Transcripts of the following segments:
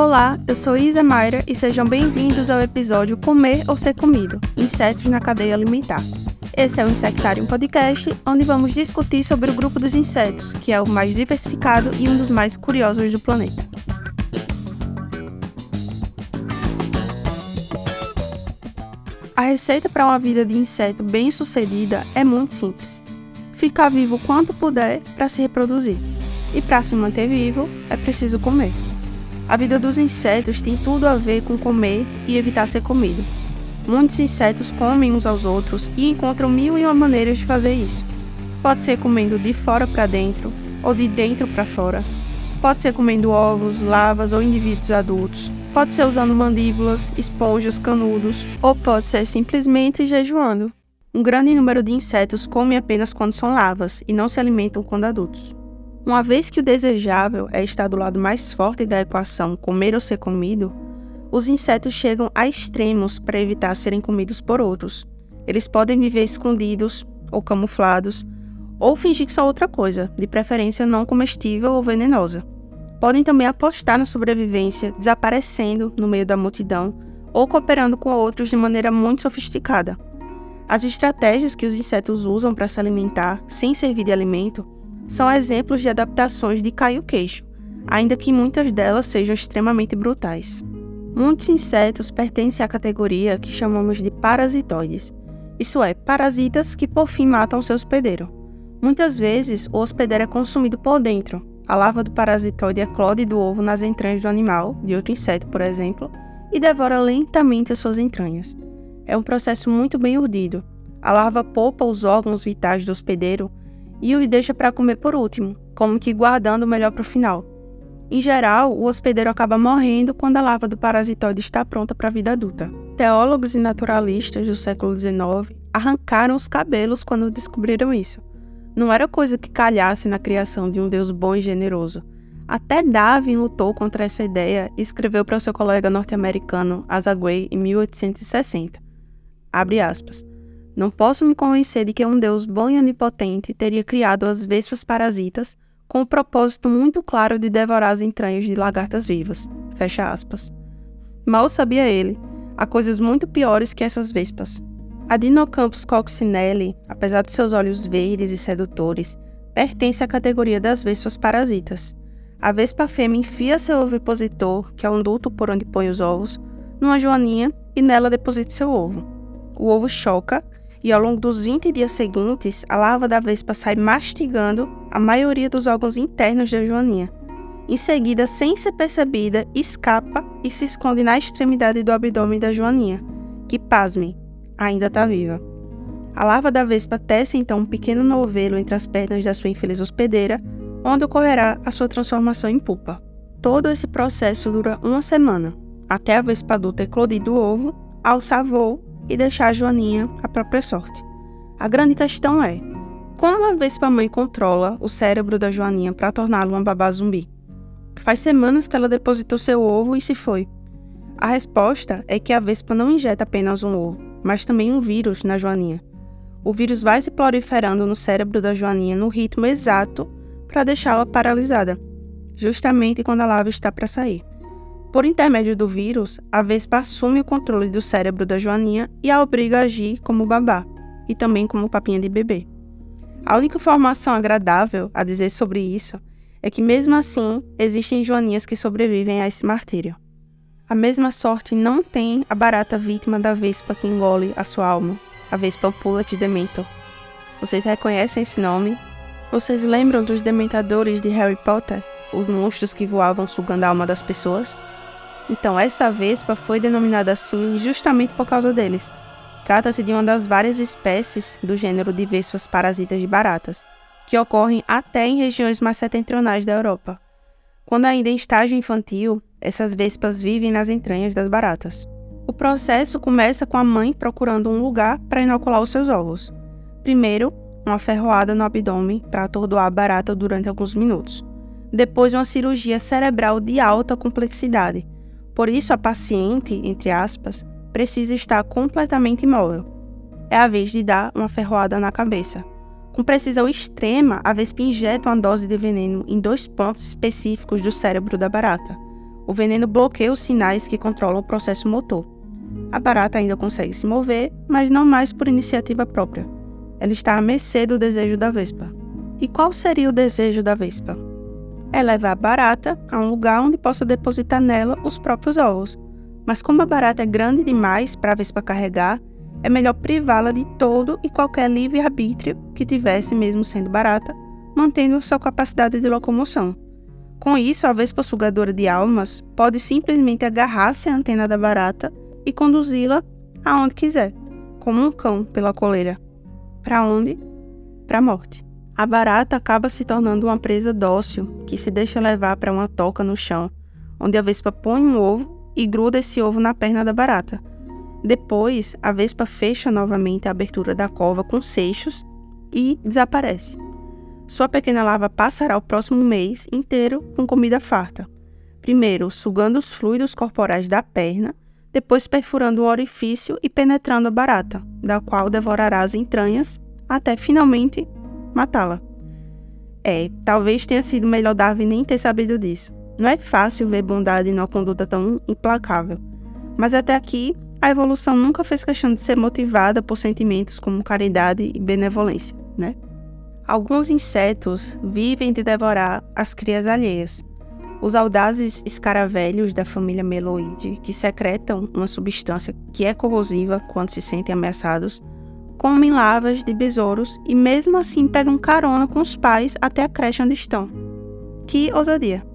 Olá, eu sou Isa Mayra e sejam bem-vindos ao episódio Comer ou Ser Comido Insetos na Cadeia Alimentar. Esse é o Insectarium Podcast, onde vamos discutir sobre o grupo dos insetos, que é o mais diversificado e um dos mais curiosos do planeta. A receita para uma vida de inseto bem-sucedida é muito simples. Ficar vivo quanto puder para se reproduzir. E para se manter vivo, é preciso comer. A vida dos insetos tem tudo a ver com comer e evitar ser comido. Muitos insetos comem uns aos outros e encontram mil e uma maneiras de fazer isso. Pode ser comendo de fora para dentro ou de dentro para fora. Pode ser comendo ovos, lavas ou indivíduos adultos. Pode ser usando mandíbulas, esponjas, canudos, ou pode ser simplesmente jejuando. Um grande número de insetos comem apenas quando são larvas e não se alimentam quando adultos. Uma vez que o desejável é estar do lado mais forte da equação comer ou ser comido, os insetos chegam a extremos para evitar serem comidos por outros. Eles podem viver escondidos ou camuflados, ou fingir que são outra coisa, de preferência não comestível ou venenosa. Podem também apostar na sobrevivência, desaparecendo no meio da multidão ou cooperando com outros de maneira muito sofisticada. As estratégias que os insetos usam para se alimentar sem servir de alimento são exemplos de adaptações de cair o queixo, ainda que muitas delas sejam extremamente brutais. Muitos insetos pertencem à categoria que chamamos de parasitoides, isso é, parasitas que por fim matam seu hospedeiro. Muitas vezes, o hospedeiro é consumido por dentro, a larva do parasitoide eclode do ovo nas entranhas do animal, de outro inseto, por exemplo, e devora lentamente as suas entranhas. É um processo muito bem urdido. A larva poupa os órgãos vitais do hospedeiro e os deixa para comer por último, como que guardando o melhor para o final. Em geral, o hospedeiro acaba morrendo quando a larva do parasitoide está pronta para a vida adulta. Teólogos e naturalistas do século XIX arrancaram os cabelos quando descobriram isso não era coisa que calhasse na criação de um Deus bom e generoso. Até Darwin lutou contra essa ideia e escreveu para seu colega norte-americano Azagway em 1860. Abre aspas. Não posso me convencer de que um Deus bom e onipotente teria criado as vespas parasitas com o propósito muito claro de devorar as entranhas de lagartas vivas. Fecha aspas. Mal sabia ele, há coisas muito piores que essas vespas. A Dinocampus coccinelle, apesar de seus olhos verdes e sedutores, pertence à categoria das vespas parasitas. A vespa fêmea enfia seu ovipositor, que é um duto por onde põe os ovos, numa joaninha e nela deposita seu ovo. O ovo choca e ao longo dos 20 dias seguintes, a larva da vespa sai mastigando a maioria dos órgãos internos da joaninha. Em seguida, sem ser percebida, escapa e se esconde na extremidade do abdômen da joaninha, que, pasmem, ainda está viva. A larva da vespa tece então um pequeno novelo entre as pernas da sua infeliz hospedeira, onde ocorrerá a sua transformação em pupa. Todo esse processo dura uma semana, até a vespa adulta eclodir do ovo, alçar voo e deixar a joaninha à própria sorte. A grande questão é, como a vespa mãe controla o cérebro da joaninha para torná-la uma babá zumbi? Faz semanas que ela depositou seu ovo e se foi. A resposta é que a vespa não injeta apenas um ovo, mas também um vírus na joaninha. O vírus vai se proliferando no cérebro da joaninha no ritmo exato para deixá-la paralisada, justamente quando a larva está para sair. Por intermédio do vírus, a vespa assume o controle do cérebro da joaninha e a obriga a agir como babá e também como papinha de bebê. A única informação agradável a dizer sobre isso é que, mesmo assim, existem joaninhas que sobrevivem a esse martírio. A mesma sorte não tem a barata vítima da vespa que engole a sua alma, a vespa pula de Dementor. Vocês reconhecem esse nome? Vocês lembram dos dementadores de Harry Potter? Os monstros que voavam sugando a alma das pessoas? Então, essa vespa foi denominada assim justamente por causa deles. Trata-se de uma das várias espécies do gênero de vespas parasitas de baratas, que ocorrem até em regiões mais setentrionais da Europa. Quando ainda em estágio infantil, essas vespas vivem nas entranhas das baratas. O processo começa com a mãe procurando um lugar para inocular os seus ovos. Primeiro, uma ferroada no abdômen para atordoar a barata durante alguns minutos. Depois, uma cirurgia cerebral de alta complexidade. Por isso, a paciente, entre aspas, precisa estar completamente imóvel. É a vez de dar uma ferroada na cabeça. Com precisão extrema, a vespa injeta uma dose de veneno em dois pontos específicos do cérebro da barata O veneno bloqueia os sinais que controlam o processo motor. A barata ainda consegue se mover, mas não mais por iniciativa própria. Ela está à mercê do desejo da vespa. E qual seria o desejo da vespa? É levar a barata a um lugar onde possa depositar nela os próprios ovos. Mas como a barata é grande demais para a vespa carregar, é melhor privá-la de todo e qualquer livre-arbítrio que tivesse, mesmo sendo barata, mantendo sua capacidade de locomoção. Com isso, a vespa sugadora de almas pode simplesmente agarrar-se à antena da barata e conduzi-la aonde quiser, como um cão pela coleira. Para onde? Para a morte. A barata acaba se tornando uma presa dócil que se deixa levar para uma toca no chão, onde a vespa põe um ovo e gruda esse ovo na perna da barata. Depois, a vespa fecha novamente a abertura da cova com seixos e desaparece. Sua pequena larva passará o próximo mês inteiro com comida farta. Primeiro, sugando os fluidos corporais da perna, depois perfurando o orifício e penetrando a barata, da qual devorará as entranhas, até finalmente matá-la. É, talvez tenha sido melhor Darwin nem ter sabido disso. Não é fácil ver bondade numa conduta tão implacável. Mas até aqui, a evolução nunca fez questão de ser motivada por sentimentos como caridade e benevolência, né? Alguns insetos vivem de devorar as crias alheias. Os audazes escaravelhos da família Meloide, que secretam uma substância que é corrosiva quando se sentem ameaçados, comem larvas de besouros e mesmo assim pegam carona com os pais até a creche onde estão. Que ousadia!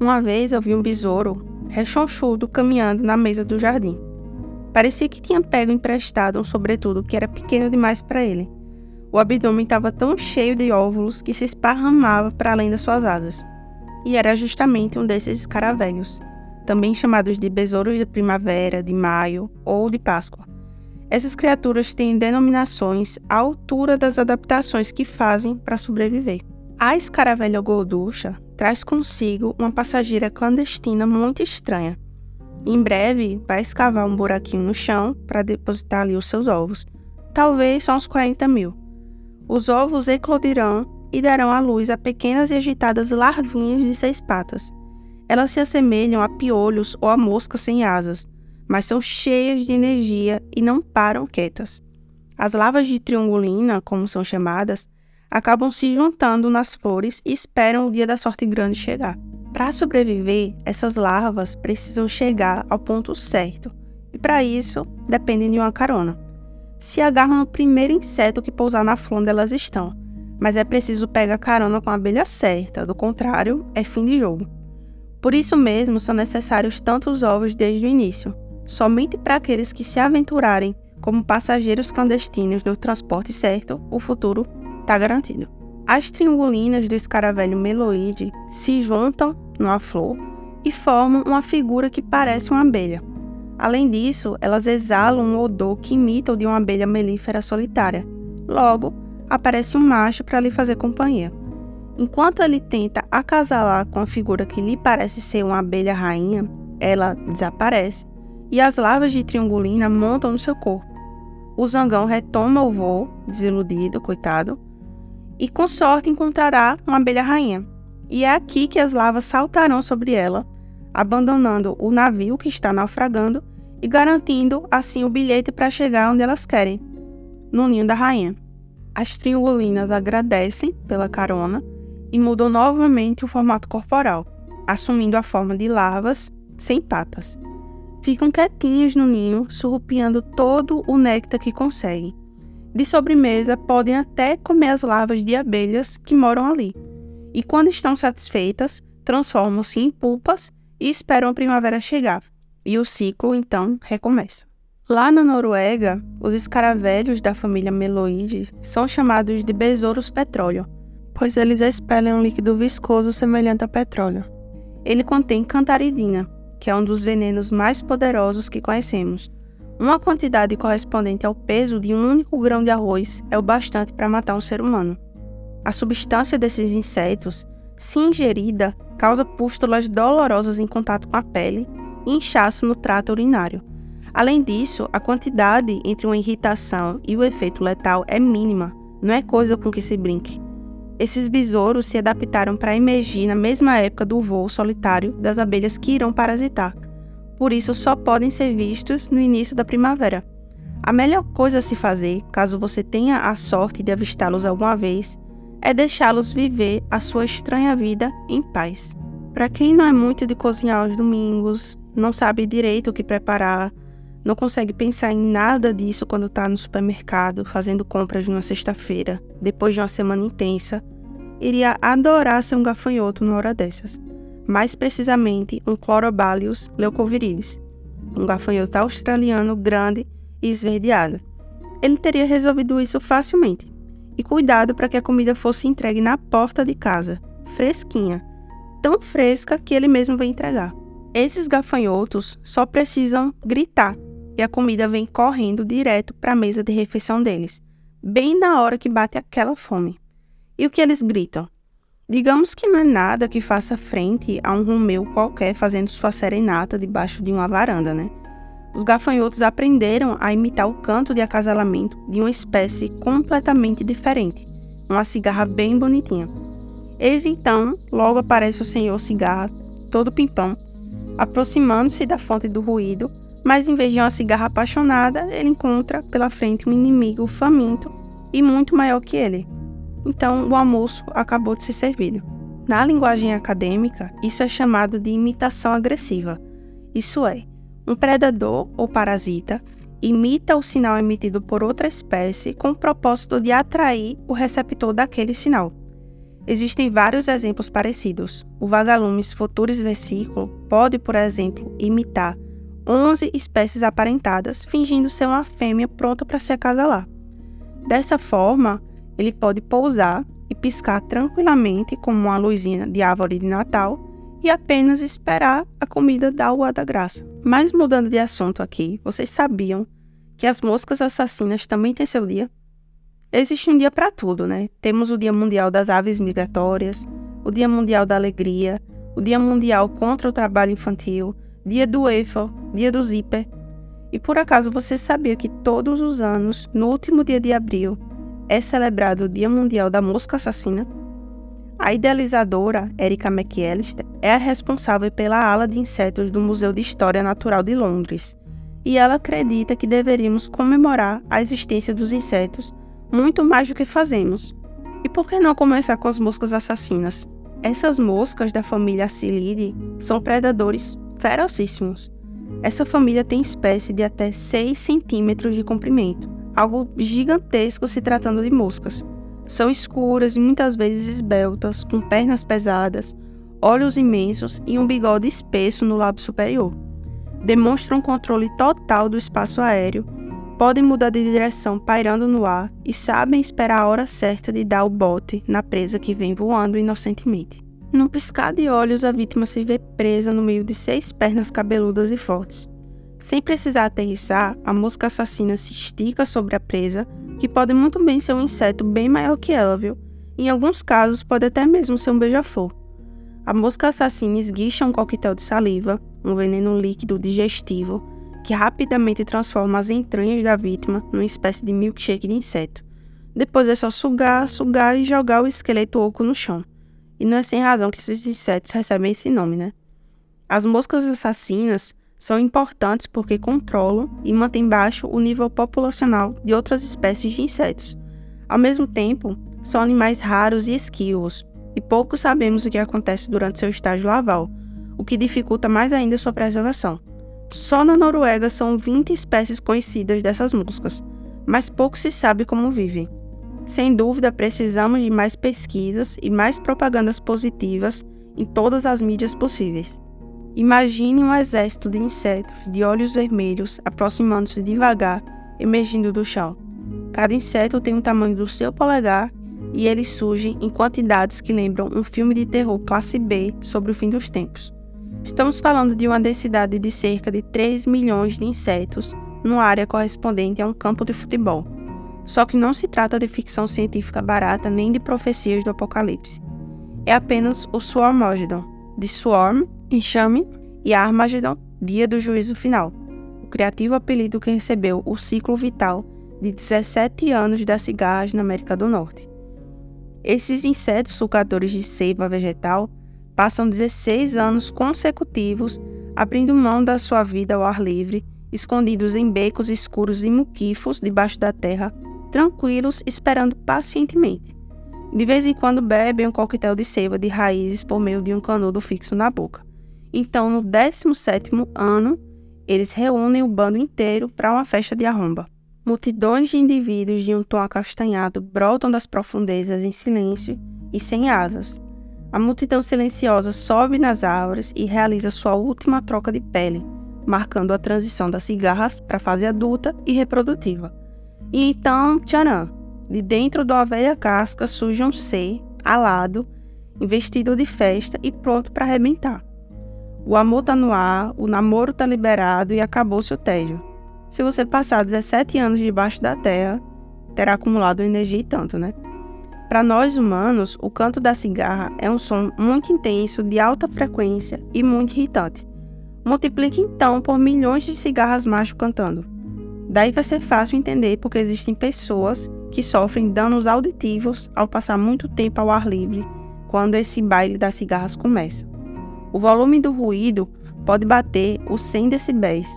Uma vez eu vi um besouro rechonchudo caminhando na mesa do jardim. Parecia que tinha pego emprestado um sobretudo que era pequeno demais para ele. O abdômen estava tão cheio de óvulos que se esparramava para além das suas asas. E era justamente um desses escaravelhos, também chamados de besouros de primavera, de maio ou de Páscoa. Essas criaturas têm denominações à altura das adaptações que fazem para sobreviver. A escaravelha gorducha traz consigo uma passageira clandestina muito estranha. Em breve, vai escavar um buraquinho no chão para depositar ali os seus ovos. Talvez só uns 40 mil. Os ovos eclodirão e darão à luz a pequenas e agitadas larvinhas de seis patas. Elas se assemelham a piolhos ou a moscas sem asas, mas são cheias de energia e não param quietas. As larvas de triangulina, como são chamadas, acabam se juntando nas flores e esperam o dia da sorte grande chegar. Para sobreviver, essas larvas precisam chegar ao ponto certo, e para isso dependem de uma carona se agarram no primeiro inseto que pousar na flor onde elas estão, mas é preciso pegar carona com a abelha certa, do contrário, é fim de jogo. Por isso mesmo são necessários tantos ovos desde o início, somente para aqueles que se aventurarem como passageiros clandestinos no transporte certo, o futuro está garantido. As triangulinas do escaravelho meloide se juntam numa flor e formam uma figura que parece uma abelha. Além disso, elas exalam um odor que imita o de uma abelha melífera solitária. Logo, aparece um macho para lhe fazer companhia. Enquanto ele tenta acasalar com a figura que lhe parece ser uma abelha rainha, ela desaparece e as larvas de triangulina montam no seu corpo. O zangão retoma o voo, desiludido, coitado, e com sorte encontrará uma abelha rainha. E é aqui que as larvas saltarão sobre ela, abandonando o navio que está naufragando e garantindo assim o bilhete para chegar onde elas querem, no ninho da rainha. As triangulinas agradecem pela carona e mudam novamente o formato corporal, assumindo a forma de larvas sem patas. Ficam quietinhas no ninho, surrupiando todo o néctar que conseguem. De sobremesa, podem até comer as larvas de abelhas que moram ali. E quando estão satisfeitas, transformam-se em pulpas e esperam a primavera chegar, e o ciclo então recomeça. Lá na Noruega, os escaravelhos da família Meloide são chamados de besouros petróleo, pois eles expelam um líquido viscoso semelhante a petróleo. Ele contém cantaridina, que é um dos venenos mais poderosos que conhecemos. Uma quantidade correspondente ao peso de um único grão de arroz é o bastante para matar um ser humano. A substância desses insetos, se ingerida, causa pústulas dolorosas em contato com a pele e inchaço no trato urinário. Além disso, a quantidade entre uma irritação e o efeito letal é mínima, não é coisa com que se brinque. Esses besouros se adaptaram para emergir na mesma época do voo solitário das abelhas que irão parasitar. Por isso, só podem ser vistos no início da primavera. A melhor coisa a se fazer, caso você tenha a sorte de avistá-los alguma vez, é deixá-los viver a sua estranha vida em paz. Para quem não é muito de cozinhar aos domingos, não sabe direito o que preparar, não consegue pensar em nada disso quando está no supermercado fazendo compras numa sexta-feira, depois de uma semana intensa, iria adorar ser um gafanhoto numa hora dessas. Mais precisamente, um Chlorobalius leucovirilis, um gafanhoto australiano grande e esverdeado. Ele teria resolvido isso facilmente. E cuidado para que a comida fosse entregue na porta de casa, fresquinha, tão fresca que ele mesmo vai entregar. Esses gafanhotos só precisam gritar e a comida vem correndo direto para a mesa de refeição deles, bem na hora que bate aquela fome. E o que eles gritam? Digamos que não é nada que faça frente a um Romeu qualquer fazendo sua serenata debaixo de uma varanda, né? Os gafanhotos aprenderam a imitar o canto de acasalamento de uma espécie completamente diferente, uma cigarra bem bonitinha. Eis então, logo aparece o senhor cigarra, todo pimpão, aproximando-se da fonte do ruído mas em vez de uma cigarra apaixonada, ele encontra pela frente um inimigo faminto e muito maior que ele. Então, o almoço acabou de ser servido. Na linguagem acadêmica, isso é chamado de imitação agressiva. Isso é, um predador ou parasita imita o sinal emitido por outra espécie com o propósito de atrair o receptor daquele sinal. Existem vários exemplos parecidos. O vagalumes futuris versiculo pode, por exemplo, imitar 11 espécies aparentadas, fingindo ser uma fêmea pronta para se acasalar. Dessa forma, ele pode pousar e piscar tranquilamente como uma luzinha de árvore de Natal e apenas esperar a comida dar o ar da graça. Mas mudando de assunto aqui, vocês sabiam que as moscas assassinas também têm seu dia? Existe um dia para tudo, né? Temos o Dia Mundial das Aves Migratórias, o Dia Mundial da Alegria, o Dia Mundial contra o Trabalho Infantil, dia do Eiffel, dia do Zipper. E por acaso você sabia que todos os anos, no último dia de abril, é celebrado o Dia Mundial da Mosca Assassina? A idealizadora, Erika McAllister, é a responsável pela ala de insetos do Museu de História Natural de Londres, e ela acredita que deveríamos comemorar a existência dos insetos muito mais do que fazemos. E por que não começar com as moscas assassinas? Essas moscas da família Acilidae são predadores ferocíssimos. Essa família tem espécies de até 6 centímetros de comprimento, algo gigantesco se tratando de moscas. São escuras e muitas vezes esbeltas, com pernas pesadas, olhos imensos e um bigode espesso no lábio superior. Demonstram controle total do espaço aéreo, podem mudar de direção pairando no ar e sabem esperar a hora certa de dar o bote na presa que vem voando inocentemente. Num piscar de olhos, a vítima se vê presa no meio de seis pernas cabeludas e fortes. Sem precisar aterrissar, a mosca assassina se estica sobre a presa, que pode muito bem ser um inseto bem maior que ela, viu? Em alguns casos, pode até mesmo ser um beija-flor. A mosca assassina esguicha um coquetel de saliva, um veneno líquido digestivo, que rapidamente transforma as entranhas da vítima numa espécie de milkshake de inseto. Depois é só sugar, sugar e jogar o esqueleto oco no chão. E não é sem razão que esses insetos recebem esse nome, né? As moscas assassinas são importantes porque controlam e mantêm baixo o nível populacional de outras espécies de insetos. Ao mesmo tempo, são animais raros e esquivos, e pouco sabemos o que acontece durante seu estágio laval, o que dificulta mais ainda sua preservação. Só na Noruega são 20 espécies conhecidas dessas moscas, mas pouco se sabe como vivem. Sem dúvida, precisamos de mais pesquisas e mais propagandas positivas em todas as mídias possíveis. Imagine um exército de insetos de olhos vermelhos aproximando-se devagar, emergindo do chão. Cada inseto tem o tamanho do seu polegar e eles surgem em quantidades que lembram um filme de terror classe B sobre o fim dos tempos. Estamos falando de uma densidade de cerca de 3 milhões de insetos numa área correspondente a um campo de futebol. Só que não se trata de ficção científica barata nem de profecias do apocalipse. É apenas o Swarmagedon, de Swarm, enxame, e Armageddon, dia do juízo final, o criativo apelido que recebeu o ciclo vital de 17 anos das cigarras na América do Norte. Esses insetos sucadores de seiva vegetal passam 16 anos consecutivos abrindo mão da sua vida ao ar livre, escondidos em becos escuros e muquifos debaixo da terra, tranquilos, esperando pacientemente. De vez em quando bebem um coquetel de seiva de raízes por meio de um canudo fixo na boca. Então, no 17º ano, eles reúnem o bando inteiro para uma festa de arromba. Multidões de indivíduos de um tom acastanhado brotam das profundezas em silêncio e sem asas. A multidão silenciosa sobe nas árvores e realiza sua última troca de pele, marcando a transição das cigarras para a fase adulta e reprodutiva. E então, tcharam! De dentro da velha casca surge um ser, alado, investido de festa e pronto para arrebentar. O amor tá no ar, o namoro tá liberado e acabou-se o tédio. Se você passar 17 anos debaixo da terra, terá acumulado energia e tanto, né? Para nós humanos, o canto da cigarra é um som muito intenso, de alta frequência e muito irritante. Multiplique então por milhões de cigarras macho cantando. Daí vai ser fácil entender porque existem pessoas que sofrem danos auditivos ao passar muito tempo ao ar livre quando esse baile das cigarras começa. O volume do ruído pode bater os 100 decibéis.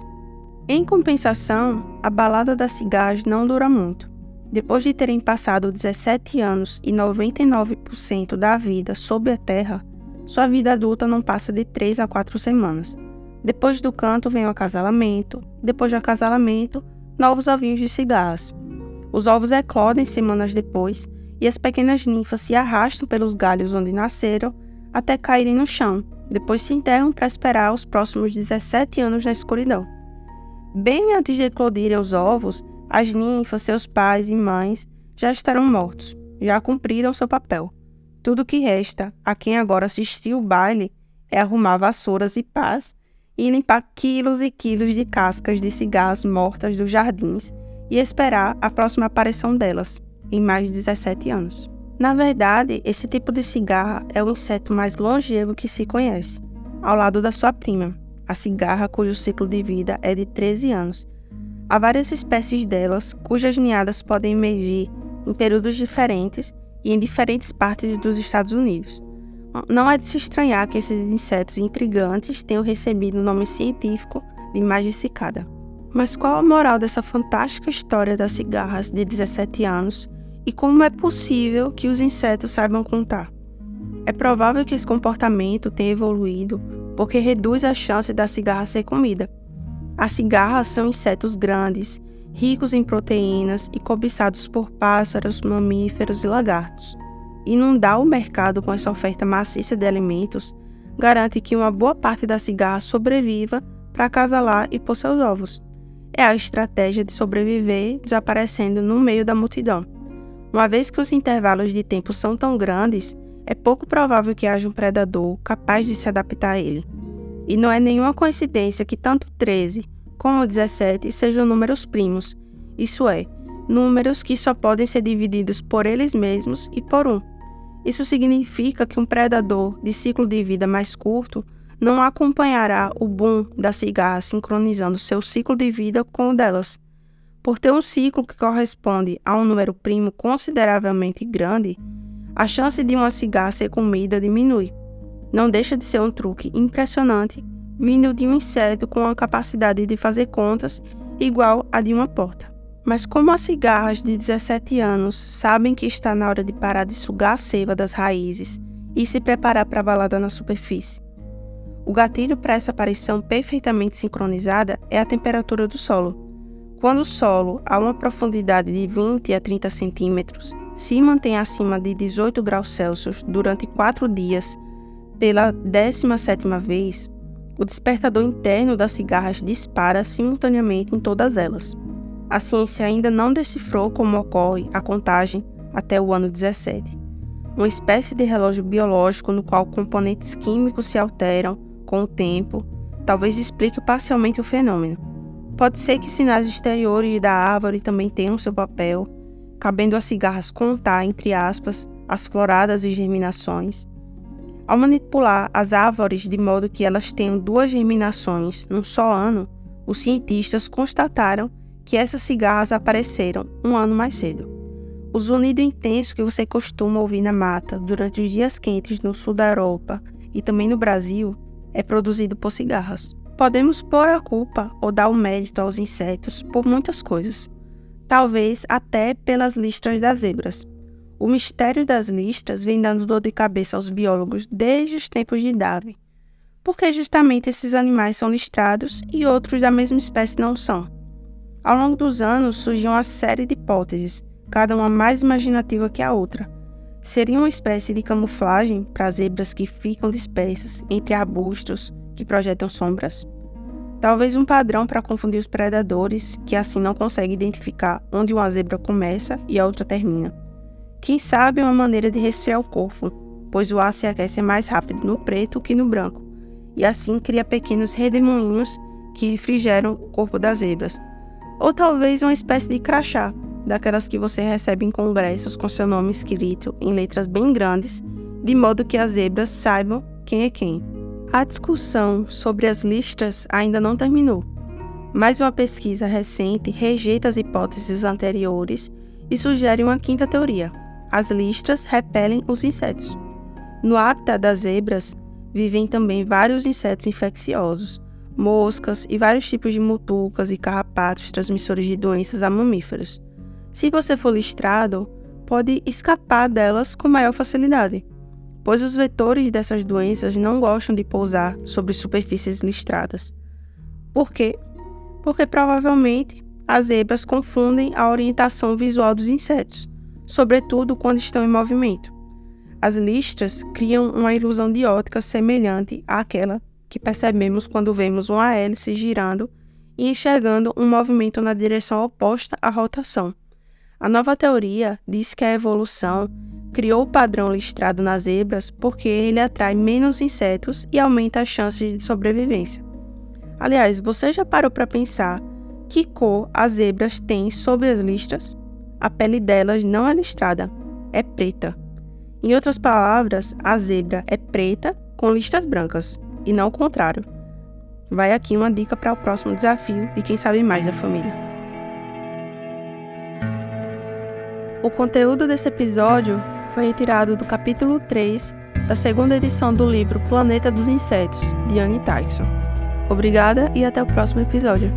Em compensação, a balada das cigarras não dura muito. Depois de terem passado 17 anos e 99% da vida sob a terra, sua vida adulta não passa de 3 a 4 semanas. Depois do canto vem o acasalamento, depois do acasalamento, novos ovinhos de cigarras. Os ovos eclodem semanas depois e as pequenas ninfas se arrastam pelos galhos onde nasceram até caírem no chão, depois se enterram para esperar os próximos 17 anos na escuridão. Bem antes de eclodirem os ovos, as ninfas, seus pais e mães já estarão mortos, já cumpriram seu papel. Tudo que resta a quem agora assistiu o baile é arrumar vassouras e pás e limpar quilos e quilos de cascas de cigarras mortas dos jardins e esperar a próxima aparição delas, em mais de 17 anos. Na verdade, esse tipo de cigarra é o inseto mais longevo que se conhece, ao lado da sua prima, a cigarra cujo ciclo de vida é de 13 anos. Há várias espécies delas cujas ninhadas podem emergir em períodos diferentes e em diferentes partes dos Estados Unidos. Não é de se estranhar que esses insetos intrigantes tenham recebido o nome científico de magicicada. Mas qual a moral dessa fantástica história das cigarras de 17 anos e como é possível que os insetos saibam contar. É provável que esse comportamento tenha evoluído porque reduz a chance da cigarra ser comida. As cigarras são insetos grandes, ricos em proteínas e cobiçados por pássaros, mamíferos e lagartos. Inundar o mercado com essa oferta maciça de alimentos garante que uma boa parte da cigarra sobreviva para acasalar e pôr seus ovos. É a estratégia de sobreviver desaparecendo no meio da multidão. Uma vez que os intervalos de tempo são tão grandes, é pouco provável que haja um predador capaz de se adaptar a ele. E não é nenhuma coincidência que tanto 13 como 17 sejam números primos, isso é, números que só podem ser divididos por eles mesmos e por um. Isso significa que um predador de ciclo de vida mais curto não acompanhará o boom da cigarra sincronizando seu ciclo de vida com o delas. Por ter um ciclo que corresponde a um número primo consideravelmente grande, a chance de uma cigarra ser comida diminui. Não deixa de ser um truque impressionante vindo de um inseto com a capacidade de fazer contas igual a de uma porta. Mas como as cigarras de 17 anos sabem que está na hora de parar de sugar a seiva das raízes e se preparar para a balada na superfície? O gatilho para essa aparição perfeitamente sincronizada é a temperatura do solo. Quando o solo, a uma profundidade de 20 a 30 centímetros, se mantém acima de 18 graus Celsius durante quatro dias pela 17ª vez, o despertador interno das cigarras dispara simultaneamente em todas elas. A ciência ainda não decifrou como ocorre a contagem até o ano 17. Uma espécie de relógio biológico no qual componentes químicos se alteram com o tempo talvez explique parcialmente o fenômeno. Pode ser que sinais exteriores da árvore também tenham seu papel, cabendo às cigarras contar, entre aspas, as floradas e germinações. Ao manipular as árvores de modo que elas tenham duas germinações num só ano, os cientistas constataram que essas cigarras apareceram um ano mais cedo. O zunido intenso que você costuma ouvir na mata durante os dias quentes no sul da Europa e também no Brasil é produzido por cigarras. Podemos pôr a culpa ou dar o mérito aos insetos por muitas coisas, talvez até pelas listras das zebras. O mistério das listras vem dando dor de cabeça aos biólogos desde os tempos de Darwin, porque justamente esses animais são listrados e outros da mesma espécie não são. Ao longo dos anos surgiu uma série de hipóteses, cada uma mais imaginativa que a outra. Seria uma espécie de camuflagem para zebras que ficam dispersas entre arbustos que projetam sombras? Talvez um padrão para confundir os predadores, que assim não conseguem identificar onde uma zebra começa e a outra termina. Quem sabe uma maneira de resfriar o corpo, pois o ar se aquece mais rápido no preto que no branco, e assim cria pequenos redemoinhos que refrigeram o corpo das zebras. Ou talvez uma espécie de crachá, daquelas que você recebe em congressos com seu nome escrito em letras bem grandes, de modo que as zebras saibam quem é quem. A discussão sobre as listas ainda não terminou, mas uma pesquisa recente rejeita as hipóteses anteriores e sugere uma quinta teoria: as listas repelem os insetos. No hábitat das zebras vivem também vários insetos infecciosos, moscas e vários tipos de mutucas e carrapatos transmissores de doenças a mamíferos. Se você for listrado, pode escapar delas com maior facilidade, pois os vetores dessas doenças não gostam de pousar sobre superfícies listradas. Por quê? Porque provavelmente as zebras confundem a orientação visual dos insetos, sobretudo quando estão em movimento. As listras criam uma ilusão de ótica semelhante àquela que percebemos quando vemos uma hélice girando e enxergando um movimento na direção oposta à rotação. A nova teoria diz que a evolução criou o padrão listrado nas zebras porque ele atrai menos insetos e aumenta as chances de sobrevivência. Aliás, você já parou para pensar que cor as zebras têm sob as listras? A pele delas não é listrada, é preta. Em outras palavras, a zebra é preta com listas brancas, e não o contrário. Vai aqui uma dica para o próximo desafio de quem sabe mais da família. O conteúdo desse episódio foi retirado do capítulo 3 da segunda edição do livro Planeta dos Insetos, de Anne Tyson. Obrigada e até o próximo episódio.